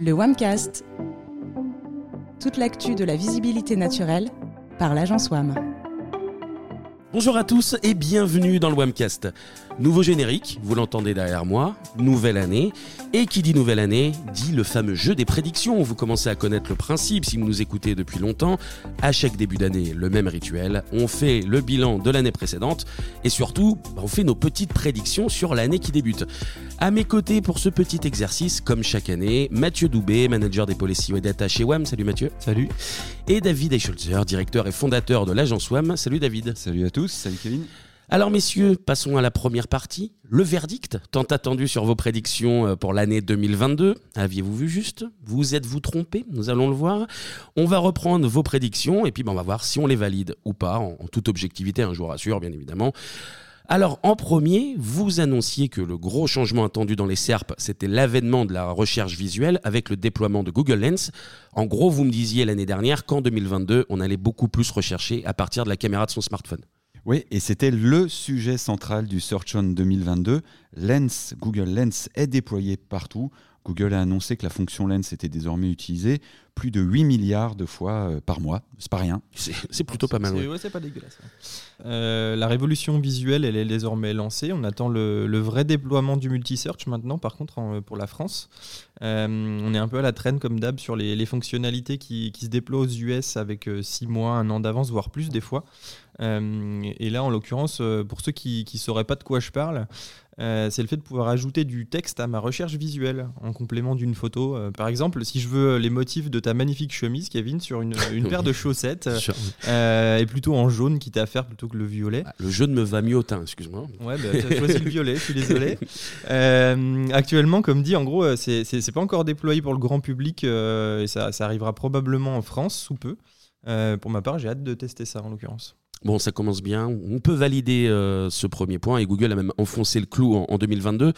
Le WAMcast. Toute l'actu de la visibilité naturelle par l'agence WAM. Bonjour à tous et bienvenue dans le WAMcast. Nouveau générique, vous l'entendez derrière moi, nouvelle année. Et qui dit nouvelle année, dit le fameux jeu des prédictions. Vous commencez à connaître le principe si vous nous écoutez depuis longtemps. À chaque début d'année, le même rituel. On fait le bilan de l'année précédente et surtout, bah, on fait nos petites prédictions sur l'année qui débute. À mes côtés pour ce petit exercice, comme chaque année, Mathieu Doubé, manager des policy et data chez WAM. Salut Mathieu. Salut. Et David Eicholzer, directeur et fondateur de l'agence WAM. Salut David. Salut à tous. Alors messieurs, passons à la première partie, le verdict, tant attendu sur vos prédictions euh, pour l'année 2022. Aviez-vous vu juste? Vous êtes-vous trompé? Nous allons le voir. On va reprendre vos prédictions et puis ben, on va voir si on les valide ou pas, en, toute objectivité, un hein, je bien évidemment. Alors en premier, vous annonciez que le gros changement attendu dans les SERP, c'était l'avènement de la recherche visuelle avec le déploiement de Google Lens. En gros, vous me disiez l'année dernière qu'en 2022, on allait beaucoup plus rechercher à partir de la caméra de son smartphone. Oui, et c'était le sujet central du Search On 2022. Lens, Google Lens est déployé partout. Google a annoncé que la fonction Lens était désormais utilisée plus de 8 milliards de fois euh, par mois. C'est pas rien. C'est plutôt pas mal. C'est ouais. pas dégueulasse. Euh, la révolution visuelle, elle est désormais lancée. On attend le, vrai déploiement du multi-search maintenant, par contre, pour la France. Euh, on est un peu à la traîne, comme d'hab, sur les, fonctionnalités qui, qui, se déploient aux US avec 6 mois, un an d'avance, voire plus des fois. et là, en l'occurrence, pour ceux qui ne sauraient pas de quoi je parle, euh, c'est le fait de pouvoir ajouter du texte à ma recherche visuelle en complément d'une photo. Euh, par exemple, si je veux les motifs de ta magnifique chemise, Kevin, sur une, paire de chaussettes, euh, et plutôt en jaune, quitte à faire plutôt que le violet. Ah, le jaune me va mieux au teint, excuse-moi. Ouais, bah, tu as choisi le violet, je suis désolé. actuellement, comme dit, en gros, c'est pas encore déployé pour le grand public et ça, ça arrivera probablement en France sous peu. pour ma part, j'ai hâte de tester ça en l'occurrence. Bon, ça commence bien. On peut valider euh, ce premier point et Google a même enfoncé le clou en, 2022.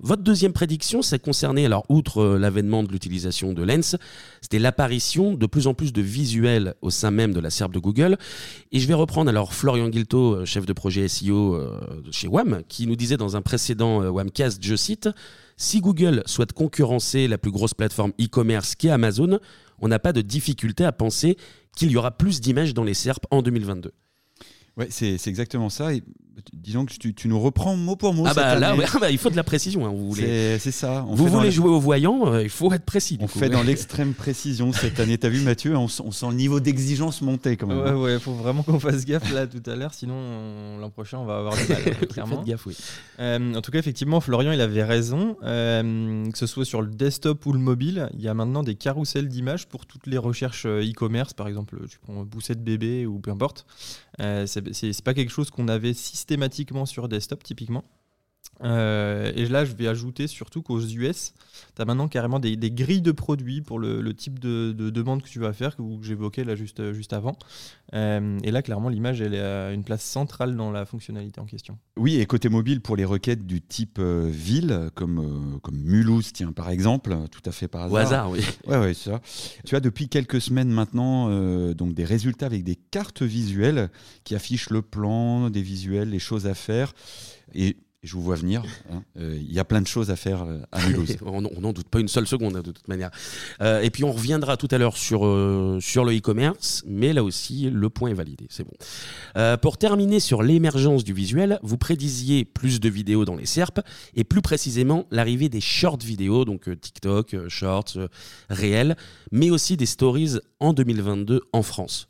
Votre deuxième prédiction, ça concernait, alors outre euh, l'avènement de l'utilisation de Lens, c'était l'apparition de plus en plus de visuels au sein même de la SERP de Google. Et je vais reprendre alors Florian Guilto, euh, chef de projet SEO chez WAM, qui nous disait dans un précédent WAMcast, je cite, Si Google souhaite concurrencer la plus grosse plateforme e-commerce qu'est Amazon, on n'a pas de difficulté à penser qu'il y aura plus d'images dans les SERP en 2022. Ouais, c'est exactement ça. Disons que tu, tu, nous reprends mot pour mot. Ah bah là, ah bah, il faut de la précision. Hein, vous voulez... C'est ça. vous voulez jouer au voyant, euh, il faut être précis. On fait dans l'extrême précision cette année. T'as vu Mathieu, on, sent le niveau d'exigence monter quand même. Ouais, ouais, faut vraiment qu'on fasse gaffe là tout à l'heure, sinon l'an prochain on va avoir du mal. clairement. Faites gaffe, oui. Euh, en tout cas, effectivement, Florian, il avait raison. Euh, que ce soit sur le desktop ou le mobile, il y a maintenant des carousels d'images pour toutes les recherches e-commerce, par exemple, tu prends boussette bébé ou peu importe. Euh, c'est pas quelque chose qu'on avait systématiquement sur desktop typiquement. Euh, et là, je vais ajouter surtout qu'aux US, tu as maintenant carrément des, grilles de produits pour le, type de, demande que tu vas faire, que, j'évoquais là juste, juste avant. Euh, et là, clairement, l'image, elle a une place centrale dans la fonctionnalité en question. Oui, et côté mobile, pour les requêtes du type ville, comme, comme Mulhouse, tiens, par exemple, tout à fait par hasard. Au hasard, oui. Ouais, ouais, ça. Tu as depuis quelques semaines maintenant donc des résultats avec des cartes visuelles qui affichent le plan, des visuels, les choses à faire. Et je vous vois venir. Hein. Euh, il y a plein de choses à faire euh, à Mulhouse. on n'en doute pas une seule seconde, hein, de toute manière. Euh, et puis on reviendra tout à l'heure sur, sur le e-commerce, mais là aussi, le point est validé. C'est bon. pour terminer sur l'émergence du visuel, vous prédisiez plus de vidéos dans les SERP et plus précisément l'arrivée des short vidéos, donc TikTok, Shorts, réels, mais aussi des stories en 2022 en France.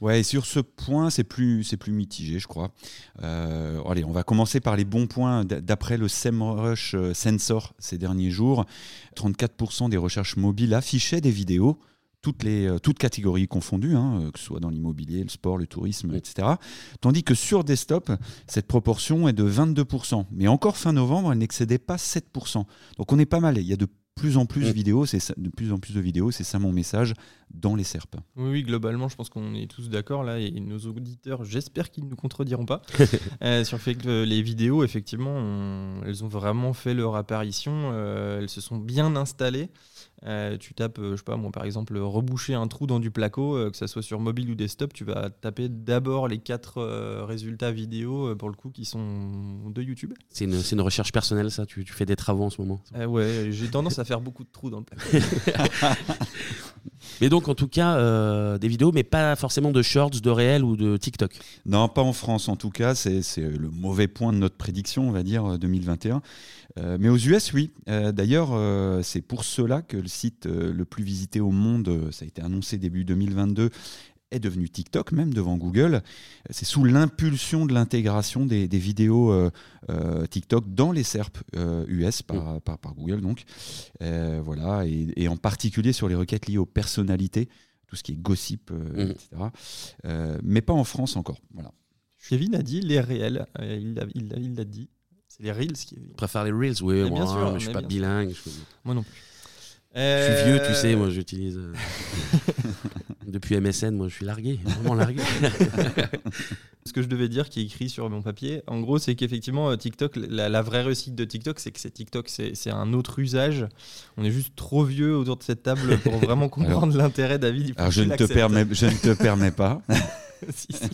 Ouais, et sur ce point, c'est plus, c'est plus mitigé, je crois. Euh, allez, on va commencer par les bons points. D'après le SEMrush euh, Sensor ces derniers jours, 34% des recherches mobiles affichaient des vidéos toutes, les, euh, toutes catégories confondues, hein, que ce soit dans l'immobilier, le sport, le tourisme, etc. Tandis que sur desktop, cette proportion est de 22%. Mais encore fin novembre, elle n'excédait pas 7%. Donc on est pas mal. Il y a de plus en plus de vidéos, c'est de plus en plus de vidéos, c'est ça mon message. Dans les SERP. Oui, oui, globalement, je pense qu'on est tous d'accord là, et nos auditeurs, j'espère qu'ils ne nous contrediront pas euh, sur le fait que les vidéos, effectivement, elles ont vraiment fait leur apparition, euh, elles se sont bien installées. Euh, tu tapes, je sais pas, moi par exemple, reboucher un trou dans du placo, que ça soit sur mobile ou desktop, tu vas taper d'abord les quatre résultats vidéo pour le coup qui sont de YouTube. C'est une, une, recherche personnelle, ça? Tu, tu, fais des travaux en ce moment? Ouais, j'ai tendance à faire beaucoup de trous dans le placo. Mais donc, en tout cas, euh, des vidéos, mais pas forcément de shorts, de réels ou de TikTok. Non, pas en France en tout cas. C'est le mauvais point de notre prédiction, on va dire, 2021. Euh, mais aux US, oui. Euh, d'ailleurs, c'est pour cela que le site le plus visité au monde, ça a été annoncé début 2022, est devenu TikTok, même devant Google. C'est sous l'impulsion de l'intégration des, vidéos euh, euh, TikTok dans les SERP US euh, mm. par, par, Google, donc. voilà, et, en particulier sur les requêtes liées aux personnalités, tout ce qui est gossip, mm. etc. mais pas en France encore. Voilà. Kevin a dit les réels, il l'a il dit. C'est les Reels qui. Je préfère les Reels, oui. Moi, bien sûr, je suis pas bilingue. Moi non plus. Je suis vieux, tu sais, moi j'utilise. Depuis MSN, moi je suis largué, vraiment largué. Ce que je devais dire, qui est écrit sur mon papier, en gros, c'est qu'effectivement, euh, TikTok, la, vraie réussite de TikTok, c'est que c'est TikTok, c'est un autre usage. On est juste trop vieux autour de cette table pour vraiment comprendre l'intérêt, David. Alors je ne, te permets, je ne te permets pas. si, si.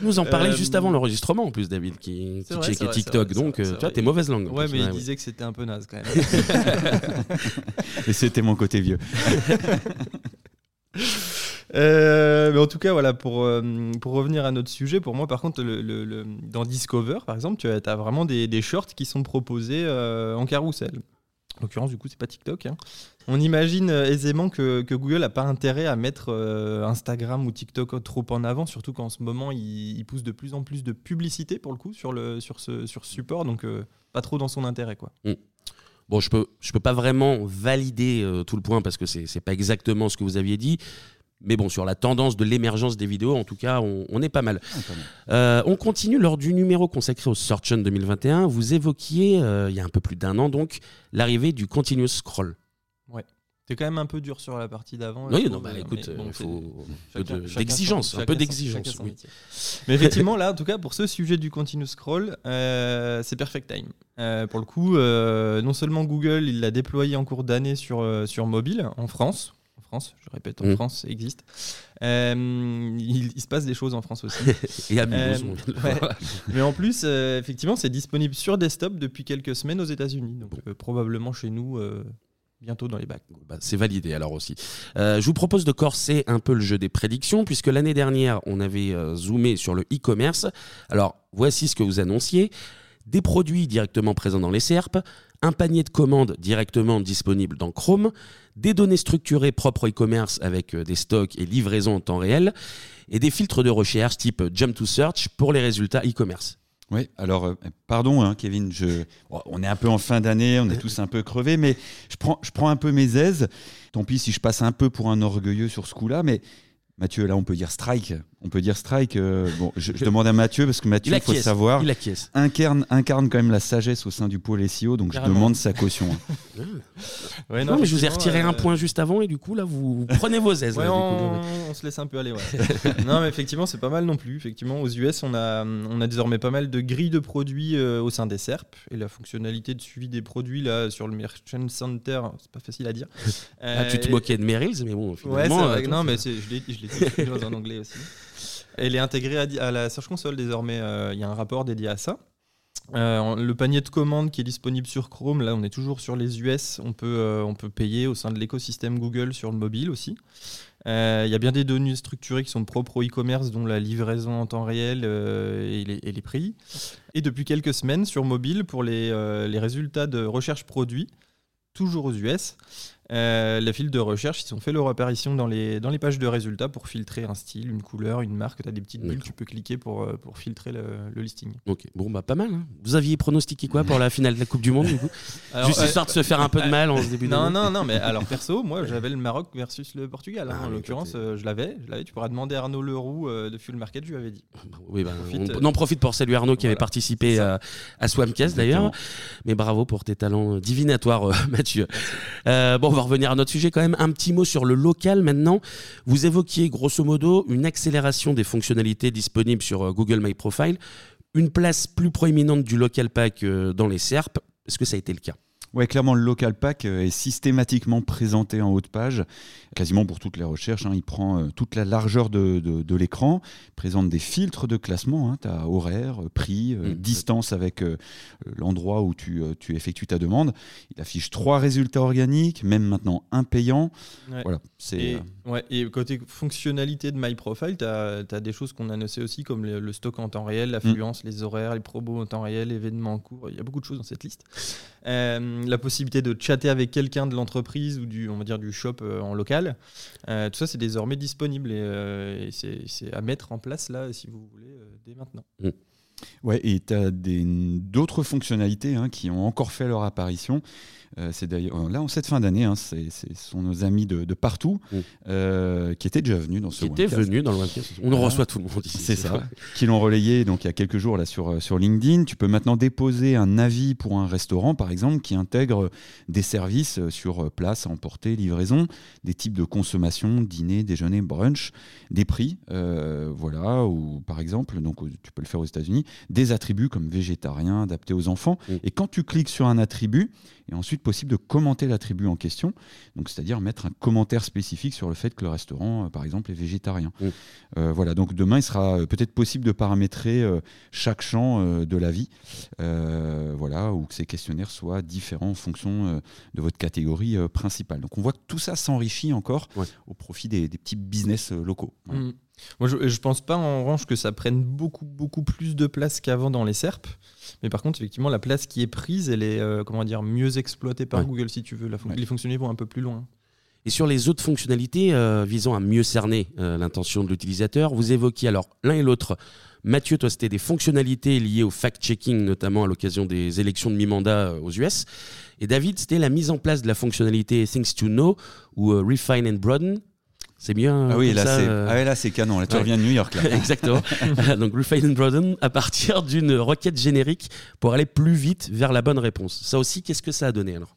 nous en parlait juste avant euh, l'enregistrement en plus, David, qui, qui checkait TikTok. donc, euh, tu vois, t'es mauvaise langue. Ouais, mais il disait que c'était un peu naze quand même. Et c'était mon côté vieux. Euh, mais en tout cas, voilà, pour, euh, pour revenir à notre sujet, pour moi, par contre, dans Discover, par exemple, tu as, vraiment des, shorts qui sont proposés euh, en carrousel. En l'occurrence, du coup, c'est pas TikTok. Hein. On imagine aisément que, Google n'a pas intérêt à mettre Instagram ou TikTok trop en avant, surtout qu'en ce moment, il, il, pousse de plus en plus de publicité, pour le coup, sur, le, sur, ce, sur support. Donc, pas trop dans son intérêt, quoi. Mm. Bon, je peux, je peux pas vraiment valider euh, tout le point parce que c'est n'est pas exactement ce que vous aviez dit. Mais bon, sur la tendance de l'émergence des vidéos, en tout cas, on, est pas mal. Euh, on continue lors du numéro consacré au Search 2021. Vous évoquiez, euh, il y a un peu plus d'un an donc, l'arrivée du Continuous Scroll. C'est quand même un peu dur sur la partie d'avant. Oui, non, bah, écoute, il faut un peu d'exigence, un peu d'exigence. Mais effectivement, là, en tout cas, pour ce sujet du continuous scroll, euh, c'est perfect time. Euh, pour le coup, euh, non seulement Google, il l'a déployé en cours d'année sur, sur mobile en France. En France, je répète, en mm. France, ça existe. Il, se passe des choses en France aussi. Et à ouais. Mais en plus, effectivement, c'est disponible sur desktop depuis quelques semaines aux États-Unis. Donc, probablement chez nous bientôt dans les bacs. Bah, c'est validé alors aussi. Euh, je vous propose de corser un peu le jeu des prédictions, puisque l'année dernière, on avait euh, zoomé sur le e-commerce. Alors, voici ce que vous annonciez. Des produits directement présents dans les SERP, un panier de commandes directement disponible dans Chrome, des données structurées propres au e-commerce avec euh, des stocks et livraisons en temps réel, et des filtres de recherche type Jump to Search pour les résultats e-commerce. Oui, alors, euh, pardon, hein, Kevin, on est un peu en fin d'année, on est tous un peu crevés, mais je prends, je prends un peu mes aises. Tant pis si je passe un peu pour un orgueilleux sur ce coup-là, mais Mathieu, là, on peut dire strike. On peut dire strike. Euh, bon, je, demande à Mathieu parce que Mathieu, il, faut savoir, il incarne, incarne quand même la sagesse au sein du pôle SEO, donc je demande sa caution. Hein. non, mais je vous ai retiré un euh, point juste avant et du coup là, vous, prenez vos aises. on, se laisse un peu aller. non, mais effectivement, c'est pas mal non plus. Effectivement, aux US, on a, on a désormais pas mal de grilles de produits euh, au sein des SERP et la fonctionnalité de suivi des produits là sur le Merchant Center, c'est pas facile à dire. ah, tu te moquais de Merrills, mais bon, finalement. Ouais, non, mais je l'ai en anglais aussi. Elle est intégrée à, la Search Console désormais. Euh, il y a un rapport dédié à ça. Euh, le panier de commandes qui est disponible sur Chrome, là on est toujours sur les US, on peut, euh, on peut payer au sein de l'écosystème Google sur le mobile aussi. Il y a bien des données structurées qui sont propres au e-commerce, dont la livraison en temps réel et les, prix. Et depuis quelques semaines sur mobile, pour les, les résultats de recherche produit, toujours aux US, euh, les fils de recherche, ils ont fait leur apparition dans les, dans les pages de résultats pour filtrer un style, une couleur, une marque. Tu as des petites bulles, tu peux cliquer pour, euh, pour filtrer le, listing. Ok, bon, bah pas mal. Hein. Vous aviez pronostiqué quoi pour la finale de la Coupe du Monde du coup? Juste euh, histoire de se faire un peu de mal en ce début Non, non, non, mais alors perso, moi j'avais le Maroc versus le Portugal. Hein. Ah en l'occurrence, je l'avais. Tu pourras demander à Arnaud Leroux de Fuel Market, je lui avais dit. Bah oui, bah, on, en profite pour saluer Arnaud qui avait participé à, à Swamcast d'ailleurs. Mais bravo pour tes talents divinatoires, Mathieu. bon, va revenir à notre sujet quand même. Un petit mot sur le local maintenant. Vous évoquiez grosso modo une accélération des fonctionnalités disponibles sur Google My Profile, une place plus proéminente du local pack dans les SERP. Est-ce que ça a été le cas? Ouais, clairement, le local pack euh, est systématiquement présenté en haut de page, quasiment pour toutes les recherches. Hein. il prend euh, toute la largeur de, de, l'écran, présente des filtres de classement. Hein. tu as horaire, prix, euh, mmh. distance avec l'endroit où tu, tu, effectues ta demande. Il affiche trois résultats organiques, même maintenant un payant. Voilà, c'est, et, ouais, et côté fonctionnalité de MyProfile, tu as, des choses qu'on a notées aussi, comme le, stock en temps réel, l'affluence, mmh. les horaires, les probos en temps réel, événements en cours. Il y a beaucoup de choses dans cette liste la possibilité de chatter avec quelqu'un de l'entreprise ou du, on va dire, du shop euh, en local. Euh, tout ça, c'est désormais disponible et, euh, c'est à mettre en place là, si vous voulez, dès maintenant. Mm. Ouais, et tu as d'autres fonctionnalités hein, qui ont encore fait leur apparition. Euh, c'est d'ailleurs là en cette fin d'année, hein, ce sont nos amis de, partout mm. euh, qui étaient déjà venus dans ce qui étaient venus dans le webcast. On reçoit tout le monde ici. C'est ça. Qui l'ont relayé donc il y a quelques jours là sur euh, sur LinkedIn. Tu peux maintenant déposer un avis pour un restaurant par exemple qui intègre des services sur place, emporter, livraison, des types de consommation, dîner, déjeuner, brunch, des prix, voilà ou par exemple donc tu peux le faire aux États-Unis, des attributs comme végétarien adaptés aux enfants. Mm. Et quand tu cliques sur un attribut et ensuite possible de commenter l'attribut en question, donc c'est-à-dire mettre un commentaire spécifique sur le fait que le restaurant, euh, par exemple, est végétarien. Euh, voilà, donc demain, il sera euh, peut-être possible de paramétrer chaque champ de la vie, voilà, ou que ces questionnaires soient différents en fonction de votre catégorie principale. Donc on voit que tout ça s'enrichit encore au profit des, petits business locaux. Mm. Moi, je, ne pense pas en revanche que ça prenne beaucoup, beaucoup plus de place qu'avant dans les SERP. Mais par contre, effectivement, la place qui est prise, elle est euh, comment dire, mieux exploitée par Google, si tu veux. Les fonctionnalités vont un peu plus loin. Et sur les autres fonctionnalités euh, visant à mieux cerner euh, l'intention de l'utilisateur, vous évoquiez alors l'un et l'autre. Mathieu, toi, c'était des fonctionnalités liées au fact-checking, notamment à l'occasion des élections de mi-mandat aux US. Et David, c'était la mise en place de la fonctionnalité Things to Know ou Refine and Broaden, c'est bien. Ah oui, là, c'est euh, ah là, canon. Là, tu reviens de New York. Là. Exactement. Donc, Refine and Broaden à partir d'une requête générique pour aller plus vite vers la bonne réponse. Ça aussi, qu'est-ce que ça a donné alors?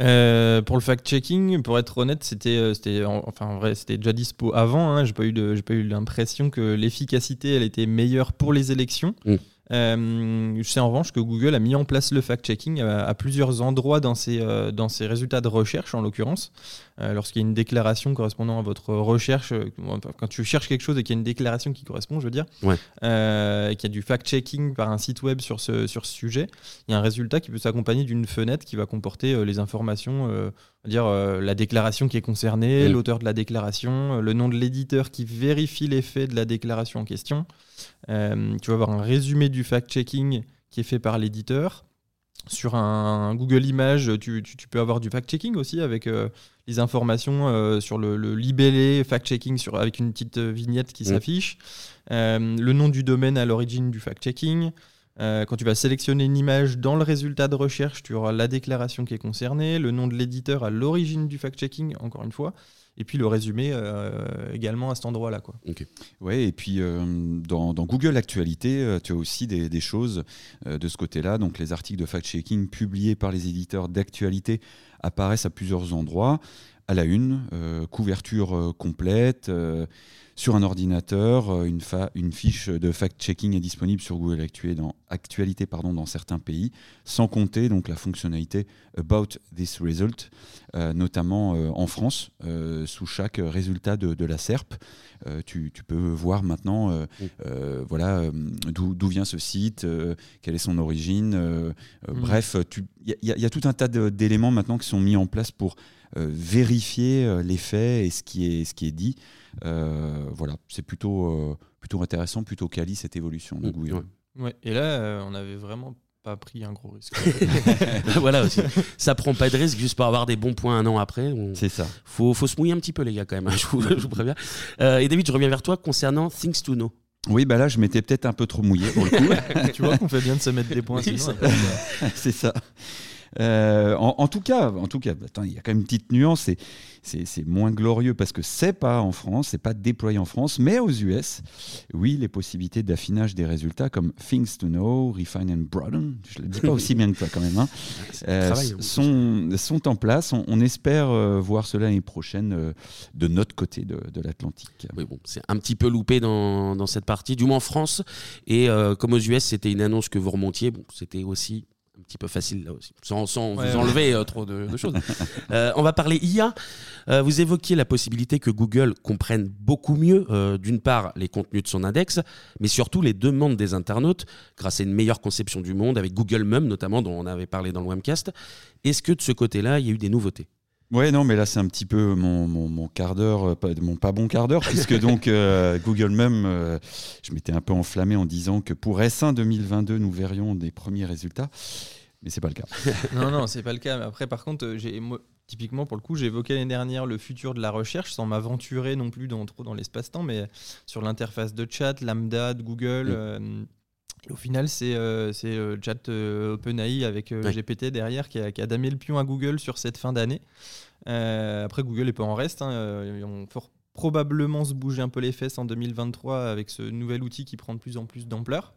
Euh, pour le fact-checking, pour être honnête, c'était, euh, c'était, enfin, en vrai, c'était déjà dispo avant. Hein. J'ai pas eu de, j'ai pas eu l'impression que l'efficacité, elle était meilleure pour les élections. Mm. Euh, je sais en revanche que Google a mis en place le fact-checking à, plusieurs endroits dans ses, euh, dans ses résultats de recherche, en l'occurrence. Euh, lorsqu'il y a une déclaration correspondant à votre recherche, quand tu cherches quelque chose et qu'il y a une déclaration qui correspond, je veux dire, qu'il y a du fact-checking par un site web sur ce, sur ce sujet, il y a un résultat qui peut s'accompagner d'une fenêtre qui va comporter les informations dire la déclaration qui est concernée, mm. l'auteur de la déclaration, le nom de l'éditeur qui vérifie les faits de la déclaration en question. Euh, tu vas avoir un résumé du fact-checking qui est fait par l'éditeur. Sur un, Google Images, tu, peux avoir du fact-checking aussi avec euh, les informations euh, sur le, libellé fact-checking avec une petite vignette qui s'affiche. le nom du domaine à l'origine du fact-checking. quand tu vas sélectionner une image dans le résultat de recherche, tu auras la déclaration qui est concernée, le nom de l'éditeur à l'origine du fact-checking, encore une fois et puis le résumé euh, également à cet endroit-là. Quoi. Et puis euh, dans, Google Actualité, euh, tu as aussi des, choses de ce côté-là. Donc les articles de fact-checking publiés par les éditeurs d'actualité apparaissent à plusieurs endroits. À la une, couverture complète sur un ordinateur. Euh, une, une fiche de fact-checking est disponible sur Google Actualité, pardon, dans certains pays, sans compter donc la fonctionnalité About this result, euh, notamment euh, en France, sous chaque résultat de, la SERP. Tu, peux voir maintenant voilà, d'où vient ce site, quelle est son origine. Bref, il y, a tout un tas d'éléments maintenant qui sont mis en place pour vérifier les faits et ce qui est, ce qui est dit. Euh, voilà, c'est plutôt, euh, plutôt intéressant, plutôt quali cette évolution de Google. Ouais. Et là, euh, on avait vraiment pas pris un gros risque. voilà aussi. Ça prend pas de risque juste pour avoir des bons points un an après. C'est ça. Faut, faut se mouiller un petit peu, les gars, quand même. Hein, je, vous, préviens. et David, je reviens vers toi concernant Things to Know. Oui, bah là, je m'étais peut-être un peu trop mouillé pour le coup. tu vois qu'on fait bien de se mettre des points. C'est ça. Euh, en, tout cas, en tout cas, attends, il y a quand même une petite nuance. C'est c'est moins glorieux parce que c'est pas en France, c'est pas déployé en France, mais aux US, oui, les possibilités d'affinage des résultats comme Things to Know, Refine and Broaden, je le dis pas aussi bien que toi quand même, hein, euh, sont, sont en place. On, espère euh, voir cela l'année prochaine euh, de notre côté de, de l'Atlantique. Oui, bon, c'est un petit peu loupé dans, dans, cette partie, du moins en France. Et comme aux US, c'était une annonce que vous remontiez, bon, c'était aussi un petit peu facile là aussi, sans, vous enlever euh, trop de, choses. Euh, on va parler IA. Euh, vous évoquiez la possibilité que Google comprenne beaucoup mieux, d'une part, les contenus de son index, mais surtout les demandes des internautes, grâce à une meilleure conception du monde, avec Google Mum notamment, dont on avait parlé dans le webcast. Est-ce que de ce côté-là, il y a eu des nouveautés? Ouais, non, mais là, c'est un petit peu mon, mon, quart d'heure, pas, mon pas bon quart d'heure, puisque donc Google Mum, je m'étais un peu enflammé en disant que pour S1 2022, nous verrions des premiers résultats mais c'est pas le cas. non, non, c'est pas le cas. Mais après, par contre, j'ai, typiquement, pour le coup, j'ai évoqué l'année dernière le futur de la recherche sans m'aventurer non plus dans, trop dans l'espace-temps, mais sur l'interface de chat, Lambda de Google. Euh, au final, c'est euh, euh, chat OpenAI avec GPT derrière qui a, qui a, damé le pion à Google sur cette fin d'année. après, Google n'est pas en reste. Hein, ils ont fort probablement se bouger un peu les fesses en 2023 avec ce nouvel outil qui prend de plus en plus d'ampleur.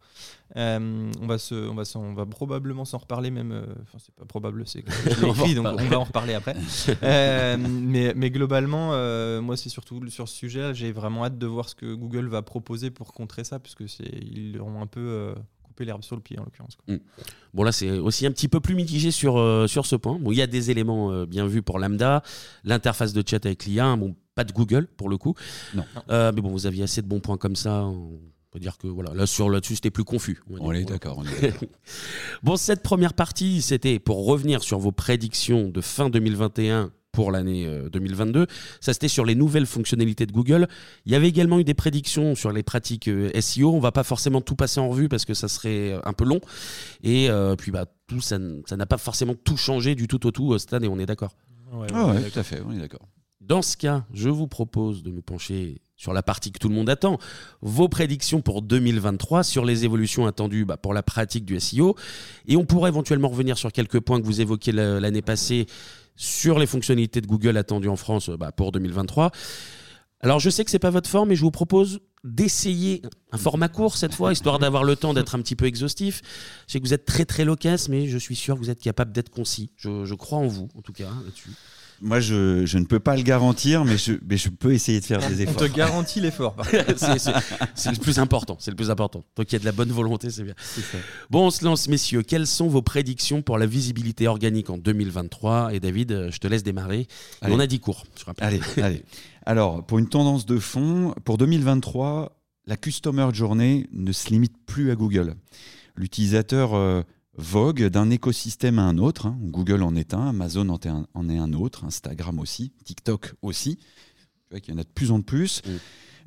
Euh, on, va se, on, va on va probablement s'en reparler même. Euh, enfin, c'est pas probable, c'est que je l'ai écrit, donc on va en reparler après. Euh, mais, mais, globalement, moi, c'est surtout sur ce sujet, j'ai vraiment hâte de voir ce que Google va proposer pour contrer ça, puisque ils ont un peu coupé l'herbe sur le pied en l'occurrence. Mm. Bon là c'est aussi un petit peu plus mitigé sur, sur ce point. Bon, il y a des éléments bien vus pour Lambda, l'interface de chat avec l'IA. Bon, pas de Google pour le coup. Non. Euh, mais bon, vous aviez assez de bons points comme ça. On peut dire que voilà, là sur là-dessus c'était plus confus. On, est d'accord. bon, cette première partie, c'était pour revenir sur vos prédictions de fin 2021 pour l'année 2022. Euh, ça, c'était sur les nouvelles fonctionnalités de Google. Il y avait également eu des prédictions sur les pratiques euh, SEO. On va pas forcément tout passer en revue parce que ça serait un peu long. Et puis, bah, tout ça n'a pas forcément tout changé du tout au tout cette année. On est d'accord. Ouais, ah tout à fait. On est d'accord. Dans ce cas, je vous propose de nous pencher sur la partie que tout le monde attend, vos prédictions pour 2023 sur les évolutions attendues bah, pour la pratique du SEO. Et on pourrait éventuellement revenir sur quelques points que vous évoquiez l'année passée sur les fonctionnalités de Google attendues en France bah, pour 2023. Alors je sais que c'est pas votre forme, mais je vous propose d'essayer un format court cette fois, histoire d'avoir le temps d'être un petit peu exhaustif. Je sais que vous êtes très très loquace, mais je suis sûr que vous êtes capable d'être concis. Je, je, crois en vous, en tout cas, hein, là-dessus. Moi, je, je, ne peux pas le garantir, mais je, mais je peux essayer de faire des efforts. On te garantit l'effort. c'est le plus important. C'est le plus important. Donc, il y a de la bonne volonté, c'est bien. Bon, on se lance, messieurs. Quelles sont vos prédictions pour la visibilité organique en 2023 Et David, je te laisse démarrer. on a dit court. allez, allez. Alors, pour une tendance de fond, pour 2023, la Customer Journey ne se limite plus à Google. L'utilisateur euh, vogue d'un écosystème à un autre. Hein. Google en est un, Amazon en est un, en est un, autre, Instagram aussi, TikTok aussi. Tu vois qu'il y en a de plus en plus. Mm.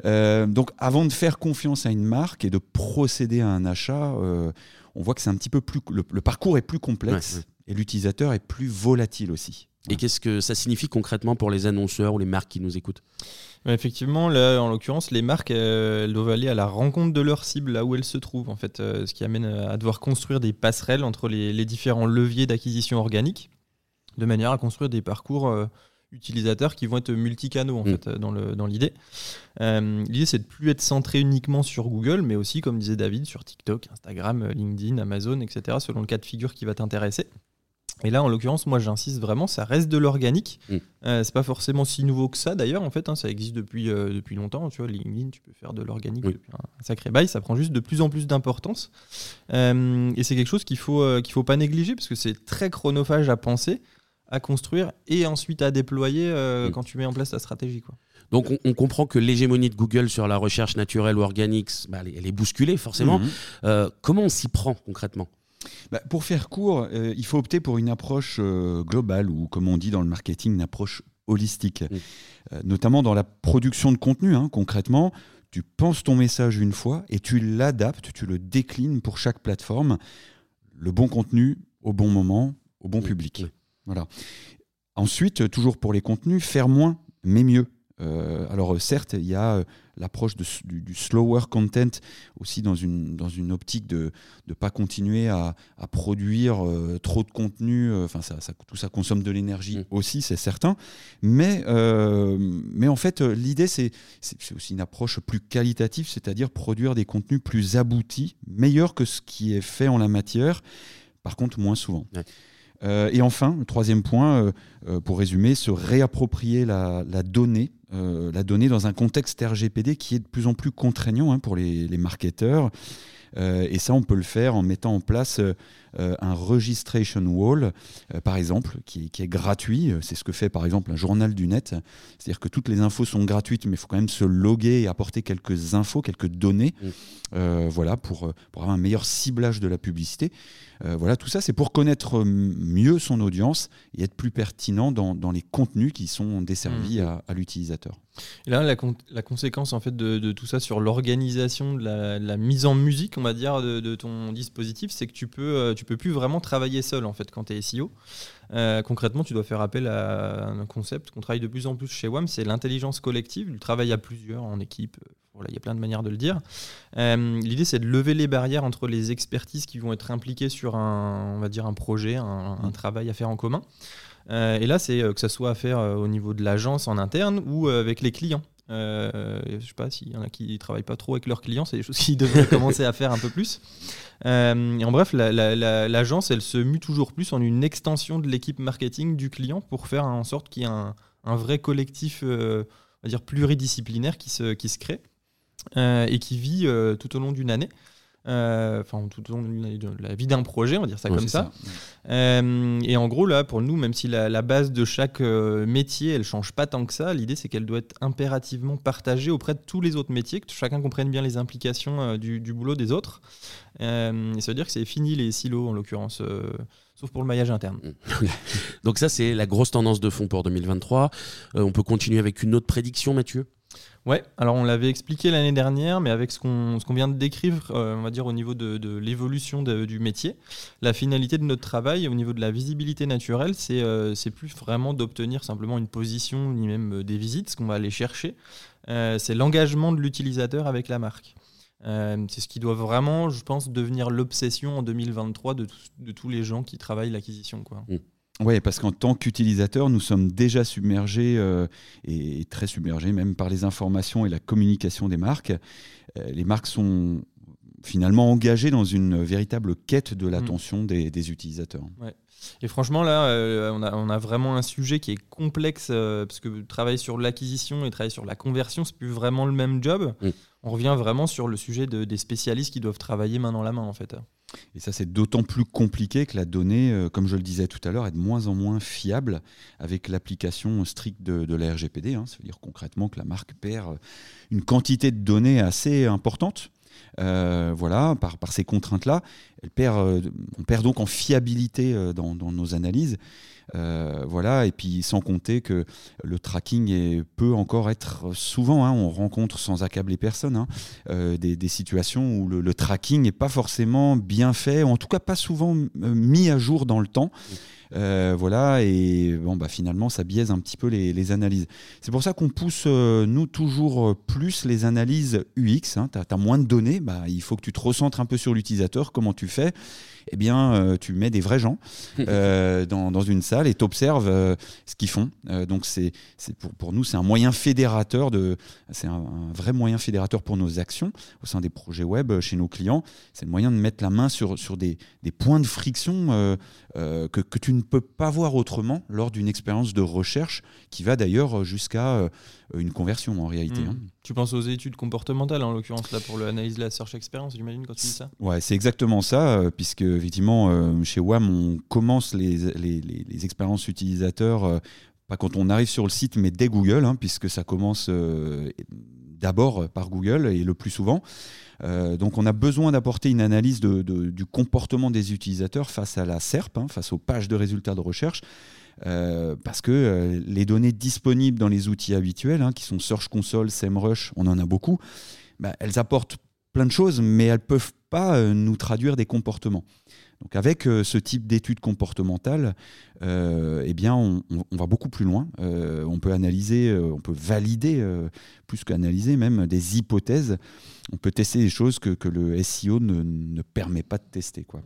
Euh, donc, avant de faire confiance à une marque et de procéder à un achat, euh, on voit que c'est un petit peu plus. Le, parcours est plus complexe et l'utilisateur est plus volatile aussi. Et qu'est-ce que ça signifie concrètement pour les annonceurs ou les marques qui nous écoutent Effectivement, là, en l'occurrence, les marques euh, elles doivent aller à la rencontre de leur cible, là où elles se trouvent, en fait, euh, ce qui amène à devoir construire des passerelles entre les, différents leviers d'acquisition organique, de manière à construire des parcours euh, utilisateurs qui vont être multicanaux, en mm. fait, dans l'idée. l'idée, c'est de plus être centré uniquement sur Google, mais aussi, comme disait David, sur TikTok, Instagram, LinkedIn, Amazon, etc., selon le cas de figure qui va t'intéresser. Et là, en l'occurrence, moi j'insiste vraiment, ça reste de l'organique. Mm. Euh, c'est pas forcément si nouveau que ça d'ailleurs, en fait, hein, ça existe depuis, euh, depuis longtemps. Tu vois, LinkedIn, tu peux faire de l'organique depuis un, sacré bail, ça prend juste de plus en plus d'importance. Euh, et c'est quelque chose qu'il faut, qu'il faut pas négliger parce que c'est très chronophage à penser, à construire et ensuite à déployer mm. quand tu mets en place ta stratégie. Quoi. Donc on, comprend que l'hégémonie de Google sur la recherche naturelle ou organique, bah, elle, est bousculée forcément. Mm-hmm. comment on s'y prend concrètement? Bah, pour faire court, euh, il faut opter pour une approche euh, globale ou, comme on dit dans le marketing, une approche holistique, euh, notamment dans la production de contenu. Hein, concrètement, tu penses ton message une fois et tu l'adaptes, tu le déclines pour chaque plateforme. Le bon contenu au bon moment, au bon public. Voilà. Ensuite, toujours pour les contenus, faire moins mais mieux. Alors certes, il y a l'approche du, slower content aussi dans une, dans une optique de ne pas continuer à, produire euh, trop de contenu. Euh, enfin, ça, tout ça consomme de l'énergie mm. aussi, c'est certain. Mais, euh, mais en fait, l'idée, c'est aussi une approche plus qualitative, c'est-à-dire produire des contenus plus aboutis, meilleurs que ce qui est fait en la matière, par contre moins souvent. Et enfin, troisième point, pour résumer, se réapproprier la, donnée euh, la donnée dans un contexte RGPD qui est de plus en plus contraignant hein, pour les, marketeurs. Euh, et ça, on peut le faire en mettant en place euh, un registration wall, par exemple, qui, est gratuit. C'est ce que fait par exemple un journal du net. C'est-à-dire que toutes les infos sont gratuites, mais il faut quand même se loguer et apporter quelques infos, quelques données, mm. voilà, pour, pour avoir un meilleur ciblage de la publicité. voilà, tout ça, c'est pour connaître mieux son audience et être plus pertinent dans, les contenus qui sont desservis mm. à l'utilisateur. Et là, la, conséquence en fait de, tout ça sur l'organisation de la, mise en musique, on va dire, de, ton dispositif, c'est que tu peux, euh, tu peux plus vraiment travailler seul en fait quand tu es SEO. Euh, concrètement, tu dois faire appel à un concept qu'on travaille de plus en plus chez WAM, c'est l'intelligence collective, du travail à plusieurs en équipe. Voilà, il y a plein de manières de le dire. Euh, l'idée, c'est de lever les barrières entre les expertises qui vont être impliquées sur un, on va dire, un projet, un, un mmh. travail à faire en commun. Euh, et là, c'est euh, que ça soit à faire euh, au niveau de l'agence en interne ou avec les clients. Euh, je sais pas s'il y en a qui travaillent pas trop avec leurs clients, c'est des choses qu'ils devraient commencer à faire un peu plus. et en bref, l'agence, elle se mue toujours plus en une extension de l'équipe marketing du client pour faire en sorte qu'il y ait un, vrai collectif, on va dire pluridisciplinaire qui se, qui se crée et qui vit tout au long d'une année. Euh, enfin tout au long de la vie d'un projet, on va dire ça comme ça. Euh, et en gros, là, pour nous, même si la, base de chaque euh, métier, elle change pas tant que ça, l'idée c'est qu'elle doit être impérativement partagée auprès de tous les autres métiers, que chacun comprenne bien les implications du, boulot des autres. et ça veut dire que c'est fini les silos, en l'occurrence sauf pour le maillage interne. Donc ça, c'est la grosse tendance de fond pour 2023. on peut continuer avec une autre prédiction, Mathieu? Ouais, alors on l'avait expliqué l'année dernière, mais avec ce qu'on vient de décrire, euh, on va dire au niveau de, l'évolution du métier, la finalité de notre travail au niveau de la visibilité naturelle, c'est euh, plus vraiment d'obtenir simplement une position ni même euh, des visites, ce qu'on va aller chercher, c'est l'engagement de l'utilisateur avec la marque. c'est ce qui doit vraiment, je pense, devenir l'obsession en 2023 de, de, tous les gens qui travaillent l'acquisition. Mmh. Oui, parce qu'en tant qu'utilisateur, nous sommes déjà submergés euh, et très submergés même par les informations et la communication des marques. Euh, les marques sont finalement engagées dans une véritable quête de l'attention mm. des, utilisateurs. Et franchement, là, euh, on, a, vraiment un sujet qui est complexe parce que travailler sur l'acquisition et travailler sur la conversion, c'est plus vraiment le même job. Mm. On revient vraiment sur le sujet des spécialistes qui doivent travailler main dans la main, en fait. Et ça, c'est d'autant plus compliqué que la donnée, euh, comme je le disais tout à l'heure, est de moins en moins fiable avec l'application stricte de, la RGPD. Hein. Ça veut dire concrètement que la marque perd euh, une quantité de données assez importante. Euh, voilà, par, par ces contraintes-là, perd, on perd donc en fiabilité dans, dans nos analyses. Euh, voilà, et puis sans compter que le tracking est, peut encore être souvent, hein, on rencontre sans accabler personne, hein, euh, des, situations où le, tracking n'est pas forcément bien fait, ou en tout cas pas souvent euh, mis à jour dans le temps. voilà, et bon, bah, finalement, ça biaise un petit peu les, analyses. C'est pour ça qu'on pousse, nous, toujours plus les analyses UX. Hein. Tu as, moins de données, bah, il faut que tu te recentres un peu sur l'utilisateur, comment tu fais eh bien, euh, tu mets des vrais gens euh, dans, dans, une salle et tu observes euh, ce qu'ils font. donc, c'est, pour, pour, nous, c'est un moyen fédérateur, de, c'est un, vrai moyen fédérateur pour nos actions au sein des projets web chez nos clients. C'est le moyen de mettre la main sur, sur des, des points de friction que, que, tu ne peux pas voir autrement lors d'une expérience de recherche qui va d'ailleurs jusqu'à une conversion en réalité. Hmm. Hein. Tu penses aux études comportementales en l'occurrence là pour l'analyse de la search experience, j'imagine quand tu dis ça? Ouais, c'est exactement ça, puisque effectivement, euh, chez WAM, on commence les, les, expériences utilisateurs, euh, pas quand on arrive sur le site, mais dès Google, hein, puisque ça commence euh, d'abord par Google et le plus souvent. donc on a besoin d'apporter une analyse du comportement des utilisateurs face à la SERP, hein, face aux pages de résultats de recherche. parce que les données disponibles dans les outils habituels, hein, qui sont Search Console, SEMrush, on en a beaucoup, bah, elles apportent plein de choses, mais elles peuvent pas nous traduire des comportements. Donc avec ce type d'études comportementales, eh bien on, va beaucoup plus loin. on peut analyser, on peut valider, plus qu'analyser même, des hypothèses. On peut tester des choses que, le SEO ne, permet pas de tester. Quoi.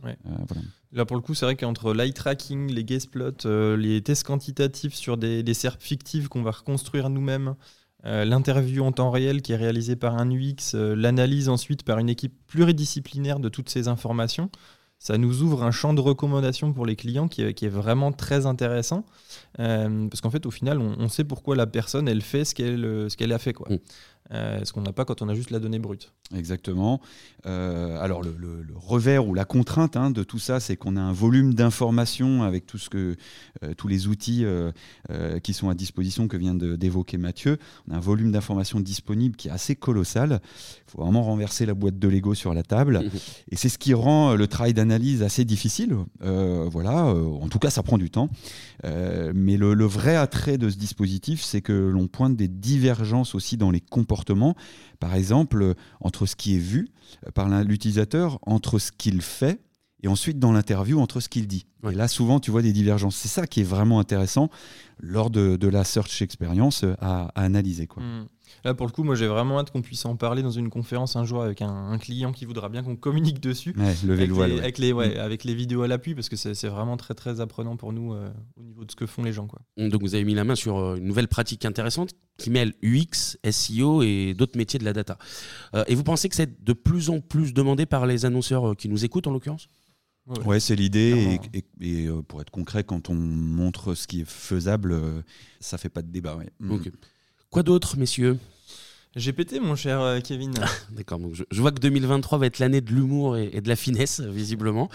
Là, pour le coup, c'est vrai qu'entre l'eye tracking, les guest plots, euh, les tests quantitatifs sur des, des SERP fictives qu'on va reconstruire nous-mêmes, euh, l'interview en temps réel qui est réalisée par un UX, euh, l'analyse ensuite par une équipe pluridisciplinaire de toutes ces informations, ça nous ouvre un champ de recommandation pour les clients qui, est vraiment très intéressant. parce qu'en fait, au final, on, sait pourquoi la personne, elle fait ce qu'elle ce qu'elle a fait. Quoi. Mm. Euh, ce qu'on n'a pas quand on a juste la donnée brute. Exactement. Euh, alors le, revers ou la contrainte hein, de tout ça, c'est qu'on a un volume d'informations avec tout ce que, euh, tous les outils qui sont à disposition que vient d'évoquer Mathieu. On a un volume d'informations disponible qui est assez colossal. Il faut vraiment renverser la boîte de Lego sur la table. Et c'est ce qui rend le travail d'analyse assez difficile. voilà, en tout cas, ça prend du temps. mais le, le vrai attrait de ce dispositif, c'est que l'on pointe des divergences aussi dans les comportements par exemple, entre ce qui est vu euh, par l'utilisateur, entre ce qu'il fait et ensuite dans l'interview entre ce qu'il dit. Et là, souvent, tu vois des divergences. C'est ça qui est vraiment intéressant lors de, la search expérience euh, à, analyser. Quoi. Hmm. Là, pour le coup, moi, j'ai vraiment hâte qu'on puisse en parler dans une conférence un jour avec un, client qui voudra bien qu'on communique dessus. Ouais, lever le voile. Avec, les, ouais, mm. avec les vidéos à l'appui, parce que c'est vraiment très, très apprenant pour nous euh, au niveau de ce que font les gens. Quoi. Donc, vous avez mis la main sur euh, une nouvelle pratique intéressante qui mêle UX, SEO et d'autres métiers de la data. Euh, et vous pensez que c'est de plus en plus demandé par les annonceurs qui nous écoutent, en l'occurrence? Ouais, c'est l'idée. Et, pour être concret, quand on montre ce qui est faisable, ça fait pas de débat. Ouais. Mm. Quoi d'autre, messieurs? J'ai pété, mon cher euh, Kevin. Ah, d'accord, donc je, vois que 2023 va être l'année de l'humour et, de la finesse, visiblement.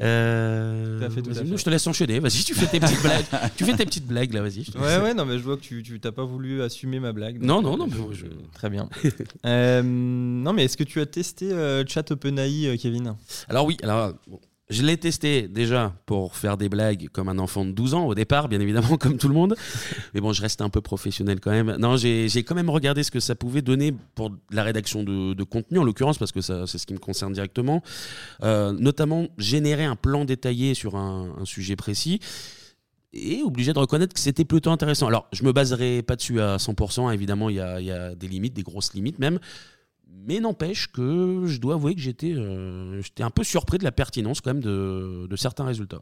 Euh. Je te laisse enchaîner. Vas-y, tu fais tes petites blagues. tu fais tes petites blagues là, vas-y. Ouais, ouais, non, mais je vois que tu, t'as pas voulu assumer ma blague. Non, non, non. je... Très bien. euh, non, mais est-ce que tu as testé euh, Chat OpenAI, Kevin? Alors oui. Alors je l'ai testé déjà pour faire des blagues comme un enfant de 12 ans au départ, bien évidemment, comme tout le monde. Mais bon, je reste un peu professionnel quand même. Non, j'ai quand même regardé ce que ça pouvait donner pour la rédaction de, contenu, en l'occurrence, parce que c'est ce qui me concerne directement. Euh, notamment, générer un plan détaillé sur un, sujet précis et obligé de reconnaître que c'était plutôt intéressant. Alors, je me baserai pas dessus à 100%, évidemment, il y y a, des limites, des grosses limites même, mais n'empêche que je dois avouer que j'étais euh, j'étais un peu surpris de la pertinence quand même de, de certains résultats.